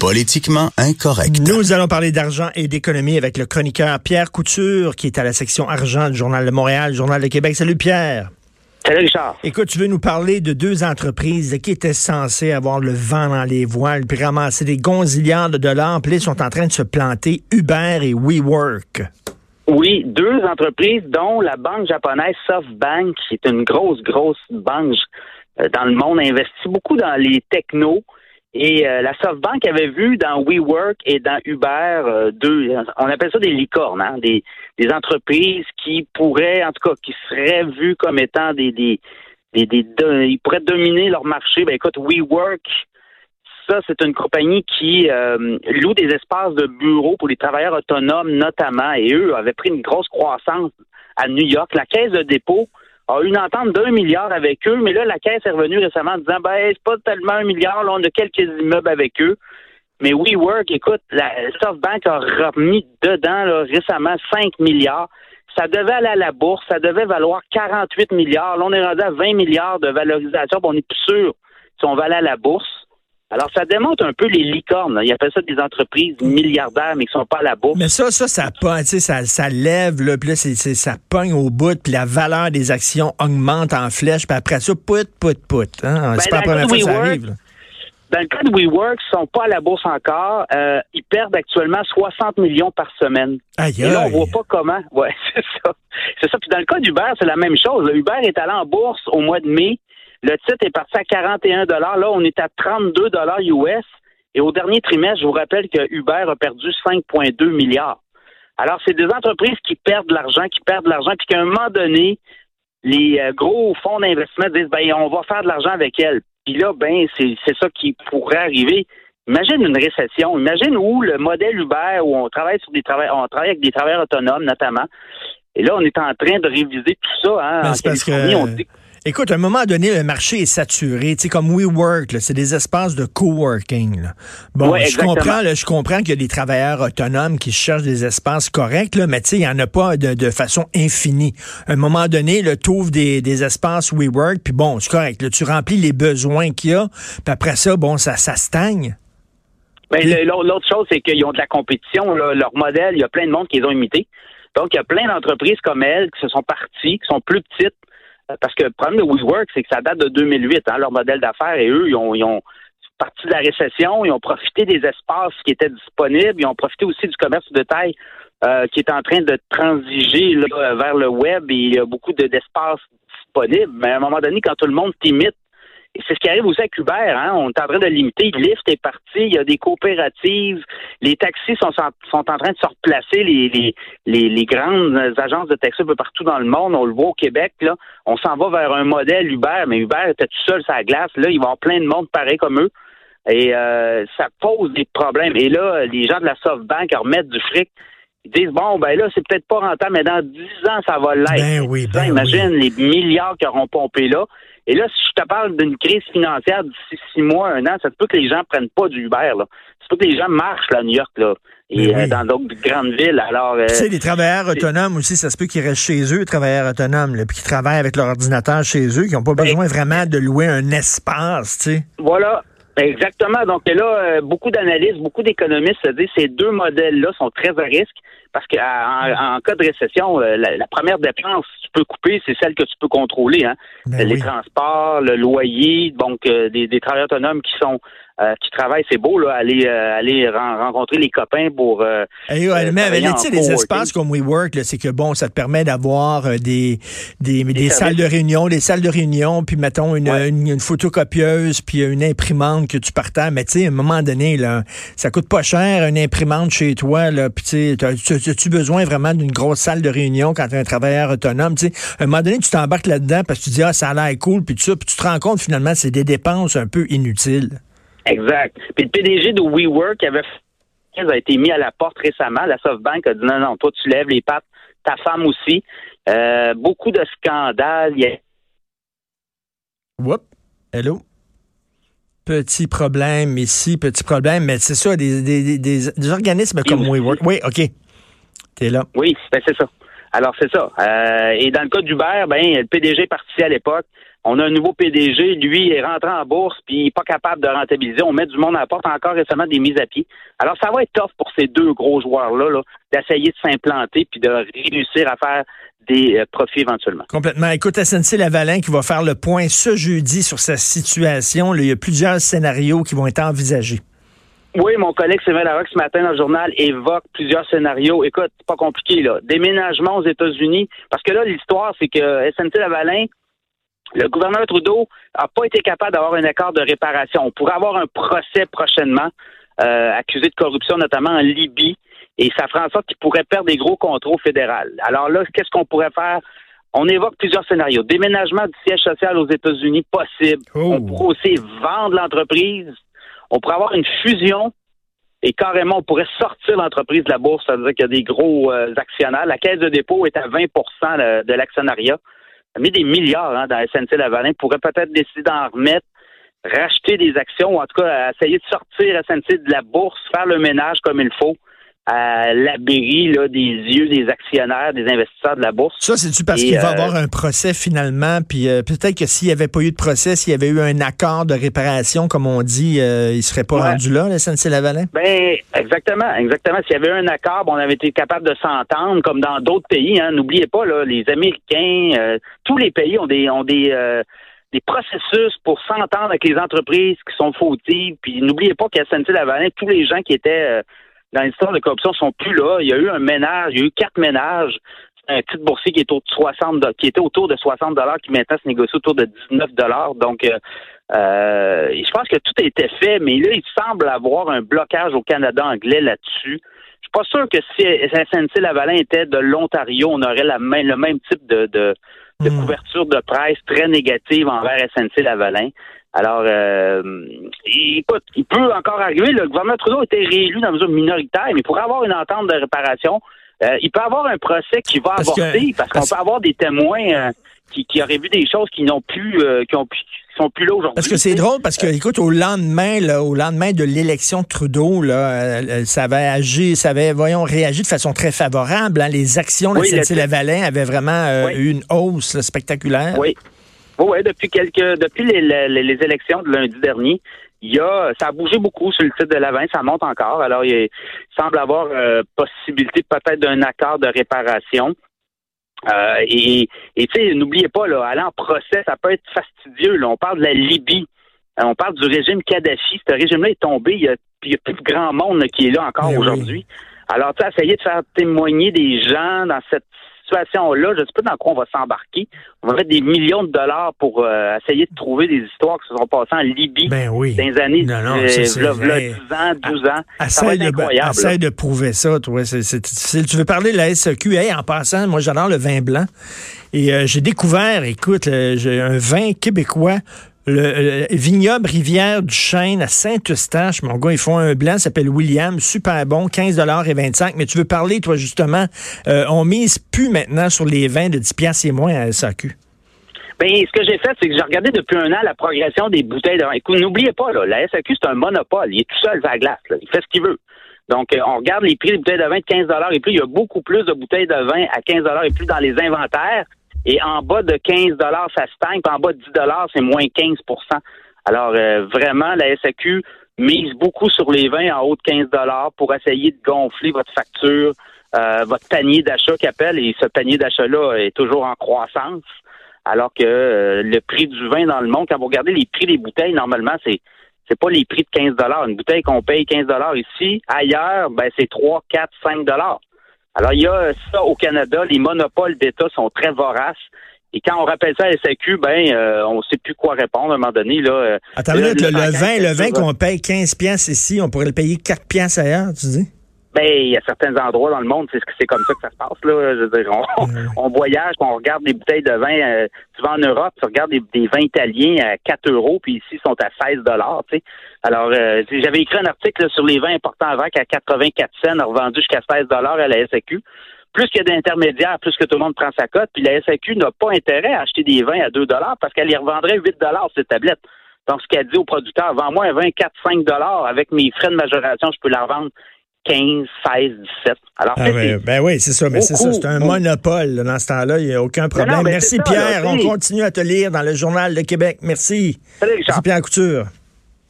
Politiquement incorrect. Nous allons parler d'argent et d'économie avec le chroniqueur Pierre Couture, qui est à la section argent du Journal de Montréal, Journal de Québec. Salut Pierre. Salut Richard. Écoute, tu veux nous parler de deux entreprises qui étaient censées avoir le vent dans les voiles, puis ramasser des gonzillards de dollars, puis ils sont en train de se planter, Uber et WeWork. Oui, deux entreprises dont la banque japonaise SoftBank, qui est une grosse, grosse banque euh, dans le monde, investit beaucoup dans les technos et euh, la SoftBank avait vu dans WeWork et dans Uber euh, deux, on appelle ça des licornes, hein, des, entreprises qui pourraient, en tout cas, qui seraient vues comme étant des ils pourraient dominer leur marché. Ben écoute, WeWork, ça, c'est une compagnie qui euh, loue des espaces de bureaux pour les travailleurs autonomes notamment, et eux avaient pris une grosse croissance à New York. La caisse de dépôt a une entente d'un milliard avec eux, mais là, la Caisse est revenue récemment en disant, ben, c'est pas tellement un milliard, là, on a quelques immeubles avec eux. Mais WeWork, écoute, la SoftBank a remis dedans là, récemment 5 milliards. Ça devait aller à la bourse, ça devait valoir 48 milliards. Là, on est rendu à 20 milliards de valorisation, on est plus sûr si on va aller à la bourse. Alors, ça démontre un peu les licornes. Il appellent ça des entreprises milliardaires, mais qui sont pas à la bourse. Mais ça, ça, ça ça, ça lève, là, puis là, c'est, ça pogne au bout, puis la valeur des actions augmente en flèche, puis après ça, put, put, put. Hein? c'est Ben, pas la première fois que ça arrive. là. Dans le cas de WeWork, ils sont pas à la bourse encore. Euh, ils perdent actuellement 60 millions par semaine. Aïe, Et là, on voit pas comment. Ouais, c'est ça. C'est ça. Puis dans le cas d'Uber, c'est la même chose. Uber est allé en bourse au mois de mai. Le titre est parti à 41 Là, on est à 32 US. Et au dernier trimestre, je vous rappelle que Uber a perdu 5,2 milliards. Alors, c'est des entreprises qui perdent de l'argent, qui perdent de l'argent, puis qu'à un moment donné, les euh, gros fonds d'investissement disent, ben, on va faire de l'argent avec elles. Puis là, ben, c'est ça qui pourrait arriver. Imagine une récession. Imagine où le modèle Uber, où on travaille sur des travailleurs, on travaille avec des travailleurs autonomes, notamment. Et là, on est en train de réviser tout ça. Hein, Ben, en parce Californie, que- on dit Écoute, à un moment donné, le marché est saturé. Tu sais, comme WeWork, c'est des espaces de coworking. là. Bon, je comprends, là, je comprends qu'il y a des travailleurs autonomes qui cherchent des espaces corrects, là, mais tu sais, il n'y en a pas de, de façon infinie. À un moment donné, tu ouvres des, des espaces WeWork, puis bon, c'est correct. là, tu remplis les besoins qu'il y a, puis après ça, bon, ça, ça stagne. Ben, le- l'autre l'autre chose, c'est qu'ils ont de la compétition. là. Leur modèle, il y a plein de monde qui les ont imités. Donc, il y a plein d'entreprises comme elles qui se sont parties, qui sont plus petites. Euh, Parce que le problème de WeWork, c'est que ça date de 2008, hein, leur modèle d'affaires. Et eux, ils ont, ils ont parti de la récession, ils ont profité des espaces qui étaient disponibles, ils ont profité aussi du commerce de taille euh, qui est en train de transiger là, vers le web et il y a beaucoup de- d'espaces disponibles. Mais à un moment donné, quand tout le monde t'imite, c'est ce qui arrive aussi avec Uber, hein? On est en train de limiter. Lyft est parti, il y a des coopératives, les taxis sont, sont en train de se replacer, les, les, les, les grandes agences de taxi un peu partout dans le monde, on le voit au Québec, là. On s'en va vers un modèle Uber, mais Uber était tout seul sur la glace, là, il va avoir plein de monde pareil comme eux. Et euh, ça pose des problèmes. Et là, les gens de la SoftBank remettent du fric. Ils disent bon ben là, c'est peut-être pas rentable, mais dans 10 ans, ça va l'être. Ben oui, ben Imagine les milliards qu'ils auront pompé là. Et là, si je te parle d'une crise financière d'ici six mois, un an, ça se peut que les gens prennent pas du Uber. Là. Ça se peut que les gens marchent là, à New York là, et oui. euh, dans d'autres grandes villes. Alors, euh, Tu sais, les travailleurs autonomes aussi, ça se peut qu'ils restent chez eux, les travailleurs autonomes, là, puis qui travaillent avec leur ordinateur chez eux, qui n'ont pas Ben, besoin vraiment de louer un espace, tu sais. Voilà. Exactement. Donc là, euh, beaucoup d'analystes, beaucoup d'économistes se disent que ces deux modèles-là sont très à risque parce qu'en en, en cas de récession, euh, la, la première dépense que tu peux couper, c'est celle que tu peux contrôler. Hein? Ben les oui. transports, le loyer, donc euh, des, des travailleurs autonomes qui sont euh, qui travaillent, c'est beau là, aller euh, aller ren- rencontrer les copains pour euh, Et, ouais, mais tu les espaces comme WeWork, c'est que bon, ça te permet d'avoir euh, des, des, des salles de réunion, des salles de réunion, puis mettons une, Ouais. une, une photocopieuse, puis une imprimante que tu partages. Mais tu sais, à un moment donné, là, ça coûte pas cher, une imprimante chez toi, là, puis tu sais, t'as- tu as-tu besoin vraiment d'une grosse salle de réunion quand tu es un travailleur autonome? Tu sais, à un moment donné, tu t'embarques là-dedans parce que tu dis, ah, ça a l'air cool, puis tout ça, puis tu te rends compte finalement, c'est des dépenses un peu inutiles. Exact. Puis le PDG de WeWork avait a été mis à la porte récemment. La SoftBank a dit non, non, toi tu lèves les pattes, ta femme aussi. Euh, beaucoup de scandales. Il y a- Whoop. Hello. Petit problème ici, petit problème, mais c'est ça, des, des, des, organismes comme. WeWork. Oui, OK. T'es là. Oui, ben c'est ça. Alors c'est ça. Euh, et dans le cas d'Uber, ben le PDG est parti à l'époque. On a un nouveau PDG, lui est rentré en bourse, puis il n'est pas capable de rentabiliser. On met du monde à la porte, encore récemment des mises à pied. Alors, ça va être tough pour ces deux gros joueurs-là -là, d'essayer de s'implanter puis de réussir à faire des euh, profits éventuellement. Complètement. Écoute, SNC Lavalin qui va faire le point ce jeudi sur sa situation. il y a plusieurs scénarios qui vont être envisagés. Oui, mon collègue Sylvain Larocque ce matin dans le journal évoque plusieurs scénarios. Écoute, c'est pas compliqué là. Déménagement aux États-Unis, parce que là l'histoire c'est que SNC Lavalin, le gouverneur Trudeau n'a pas été capable d'avoir un accord de réparation. On pourrait avoir un procès prochainement euh, accusé de corruption, notamment en Libye, et ça ferait en sorte qu'il pourrait perdre des gros contrôles fédéraux. Alors là, qu'est-ce qu'on pourrait faire? On évoque plusieurs scénarios. Déménagement du siège social aux États-Unis possible. Oh. On pourrait aussi vendre l'entreprise on pourrait avoir une fusion et carrément, on pourrait sortir l'entreprise de la bourse, c'est-à-dire qu'il y a des gros euh, actionnaires. La caisse de dépôt est à 20% de, l'actionnariat. Ça met des milliards hein, dans SNC-Lavalin. pourrait peut-être décider d'en remettre, racheter des actions, ou en tout cas essayer de sortir SNC de la bourse, faire le ménage comme il faut à l'abri des yeux des actionnaires, des investisseurs de la bourse. Ça, c'est-tu parce qu'il va y euh, avoir un procès finalement, puis euh, peut-être que s'il n'y avait pas eu de procès, s'il y avait eu un accord de réparation, comme on dit, euh, il ne serait pas rendu là, la SNC-Lavalin? Ben, exactement, exactement. S'il y avait eu un accord, on avait été capable de s'entendre, comme dans d'autres pays. Hein. N'oubliez pas, là, les Américains, tous les pays ont des ont des des processus pour s'entendre avec les entreprises qui sont fautives. Puis n'oubliez pas qu'à SNC-Lavalin, tous les gens qui étaient dans l'histoire de corruption sont plus là. Il y a eu un ménage, il y a eu quatre ménages. Un titre boursier qui, est autour de 60, qui était autour de 60 dollars, qui maintenant se négocie autour de 19 dollars. Donc, euh, euh, je pense que tout a été fait, mais là, il semble avoir un blocage au Canada anglais là-dessus. Je suis pas sûr que si SNC Lavalin était de l'Ontario, on aurait la le même type de, hmm. couverture de presse très négative envers SNC Lavalin. Alors, euh, écoute, il peut encore arriver. Le gouvernement Trudeau a été réélu dans une mesure minoritaire, mais pour avoir une entente de réparation, euh, il peut avoir un procès qui va avorter parce, qu'on peut avoir des témoins euh, qui, qui, auraient vu des choses qui n'ont plus, euh, qui ont sont plus là aujourd'hui. Parce que c'est drôle parce que, écoute, au lendemain, là, au lendemain de l'élection de Trudeau, là, ça avait agi, ça avait, voyons, réagi de façon très favorable. Hein. Les actions de oui, Lavalin avaient vraiment eu une hausse spectaculaire. Oui. Oui, depuis quelques depuis les, les, élections de lundi dernier, il y a ça a bougé beaucoup sur le titre de l'avant, ça monte encore. Alors il, semble avoir euh, possibilité peut-être d'un accord de réparation. Euh, et tu sais, n'oubliez pas, là, aller en procès, ça peut être fastidieux. Là. On parle de la Libye. On parle du régime Kadhafi. Ce régime-là est tombé. Il y a, il y a plus de grand monde qui est là encore eh aujourd'hui. Alors, tu sais, essayer de faire témoigner des gens dans cette situation-là, je ne sais pas dans quoi on va s'embarquer. On va mettre des millions de dollars pour euh, essayer de trouver des histoires qui se sont passées en Libye ben oui. dans les années non, non, euh, 10 ans, 12 ans. ça va être incroyable. Essaye de prouver ça, toi. C'est difficile. Tu veux parler de la SEQ? Hey, en passant, moi, j'adore le vin blanc. Et euh, j'ai découvert, écoute, j'ai un vin québécois le, vignoble Rivière du Chêne à Saint-Eustache, mon gars, ils font un blanc, s'appelle William, super bon, 15 et 25. Mais tu veux parler, toi, justement, euh, on mise plus maintenant sur les vins de 10 piastres et moins à SAQ. Bien, ce que j'ai fait, c'est que j'ai regardé depuis un an la progression des bouteilles de vin. Écoute, n'oubliez pas, là, la SAQ, c'est un monopole. Il est tout seul à la glace. Il fait ce qu'il veut. Donc, euh, on regarde les prix des bouteilles de vin de 15 et plus. Il y a beaucoup plus de bouteilles de vin à 15 et plus dans les inventaires et en bas de 15 ça stagne, puis en bas de 10 c'est moins 15% Alors, euh, vraiment, la SAQ mise beaucoup sur les vins en haut de 15 pour essayer de gonfler votre facture, euh, votre panier d'achat qu'appelle, et ce panier d'achat-là est toujours en croissance. Alors que euh, le prix du vin dans le monde, quand vous regardez les prix des bouteilles, normalement, c'est c'est pas les prix de 15 Une bouteille qu'on paye 15 ici, ailleurs, ben c'est 3, 4, 5 alors, il y a ça au Canada. Les monopoles d'État sont très voraces. Et quand on rappelle ça à SAQ, ben, euh, on ne sait plus quoi répondre à un moment donné. Là, Attends, le, vin, le vin qu'on paye 15 pièces ici, on pourrait le payer 4 pièces ailleurs, tu dis? Ben, il y a certains endroits dans le monde, c'est c'est comme ça que ça se passe là. Je veux dire, on, voyage, on regarde des bouteilles de vin. Euh, tu vas en Europe, tu regardes des, vins italiens à 4 euros, puis ici ils sont à 16 dollars. Tu sais. Alors, euh, j'avais écrit un article sur les vins importants à à 84 cents, revendus jusqu'à 16 dollars à la SAQ. Plus qu'il y a d'intermédiaires, plus que tout le monde prend sa cote. Puis la SAQ n'a pas intérêt à acheter des vins à 2 dollars parce qu'elle y revendrait 8 dollars ces tablettes. Donc, ce qu'elle dit au producteur, vends-moi un vin 4-5 dollars avec mes frais de majoration, je peux la revendre 15, 16, 17. Alors, ah ouais, ben oui, c'est ça, mais c'est ça, c'est un monopole. Dans ce temps-là, il n'y a aucun problème. Merci Pierre, on continue à te lire dans le Journal de Québec. Merci. Salut, Pierre Couture.